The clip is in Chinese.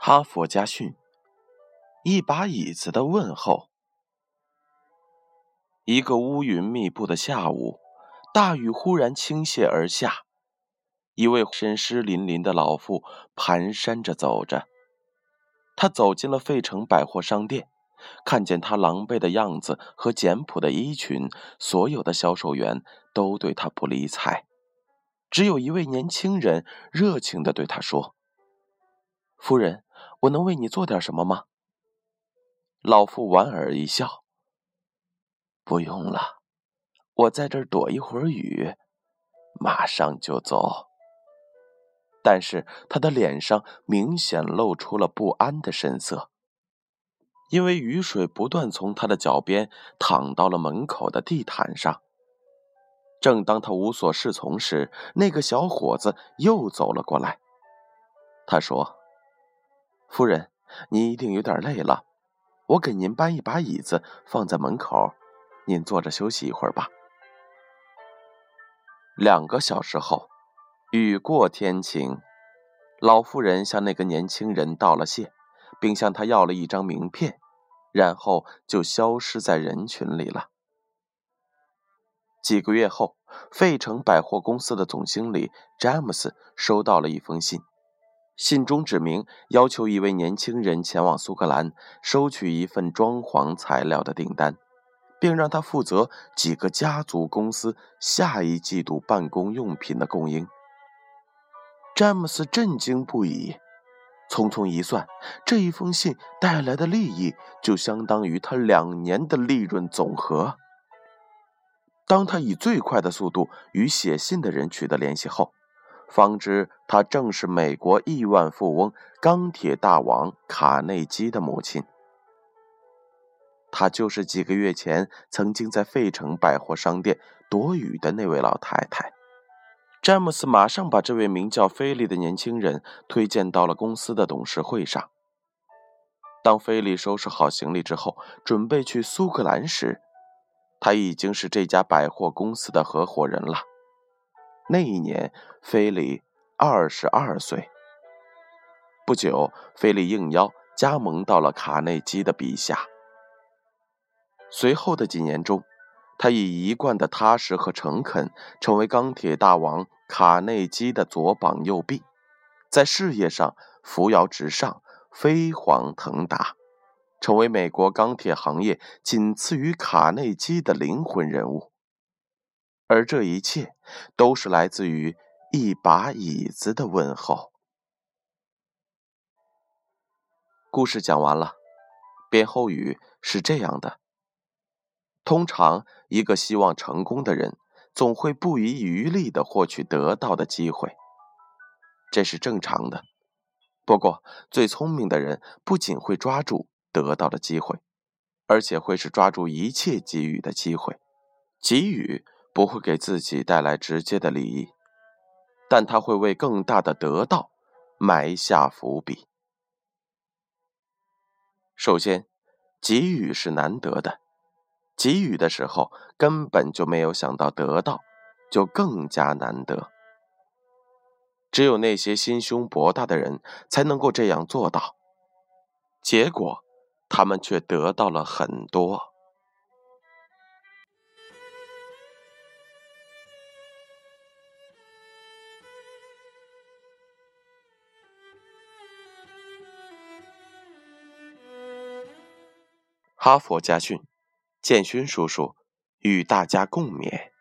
哈佛家训：一把椅子的问候。一个乌云密布的下午，大雨忽然倾泻而下。一位身湿淋淋的老妇蹒跚着走着。她走进了费城百货商店，看见她狼狈的样子和简朴的衣裙，所有的销售员都对她不理睬，只有一位年轻人热情地对她说：“夫人。”我能为你做点什么吗？老妇莞尔一笑：“不用了，我在这儿躲一会儿雨，马上就走。”但是他的脸上明显露出了不安的神色，因为雨水不断从他的脚边淌到了门口的地毯上。正当他无所适从时，那个小伙子又走了过来。他说。夫人，您一定有点累了，我给您搬一把椅子放在门口，您坐着休息一会儿吧。两个小时后，雨过天晴，老妇人向那个年轻人道了谢，并向他要了一张名片，然后就消失在人群里了。几个月后，费城百货公司的总经理詹姆斯收到了一封信。信中指明要求一位年轻人前往苏格兰收取一份装潢材料的订单，并让他负责几个家族公司下一季度办公用品的供应。詹姆斯震惊不已，匆匆一算，这一封信带来的利益就相当于他两年的利润总和。当他以最快的速度与写信的人取得联系后，方知她正是美国亿万富翁、钢铁大王卡内基的母亲。她就是几个月前曾经在费城百货商店躲雨的那位老太太。詹姆斯马上把这位名叫菲利的年轻人推荐到了公司的董事会上。当菲利收拾好行李之后，准备去苏格兰时，他已经是这家百货公司的合伙人了。那一年，菲利二十二岁。不久，菲利应邀加盟到了卡内基的笔下。随后的几年中，他以一贯的踏实和诚恳，成为钢铁大王卡内基的左膀右臂，在事业上扶摇直上，飞黄腾达，成为美国钢铁行业仅次于卡内基的灵魂人物。而这一切都是来自于一把椅子的问候。故事讲完了，编后语是这样的：通常，一个希望成功的人总会不遗余力的获取得到的机会，这是正常的。不过，最聪明的人不仅会抓住得到的机会，而且会是抓住一切给予的机会，给予。不会给自己带来直接的利益，但他会为更大的得到埋下伏笔。首先，给予是难得的，给予的时候根本就没有想到得到，就更加难得。只有那些心胸博大的人才能够这样做到，结果他们却得到了很多。哈佛家训，建勋叔叔与大家共勉。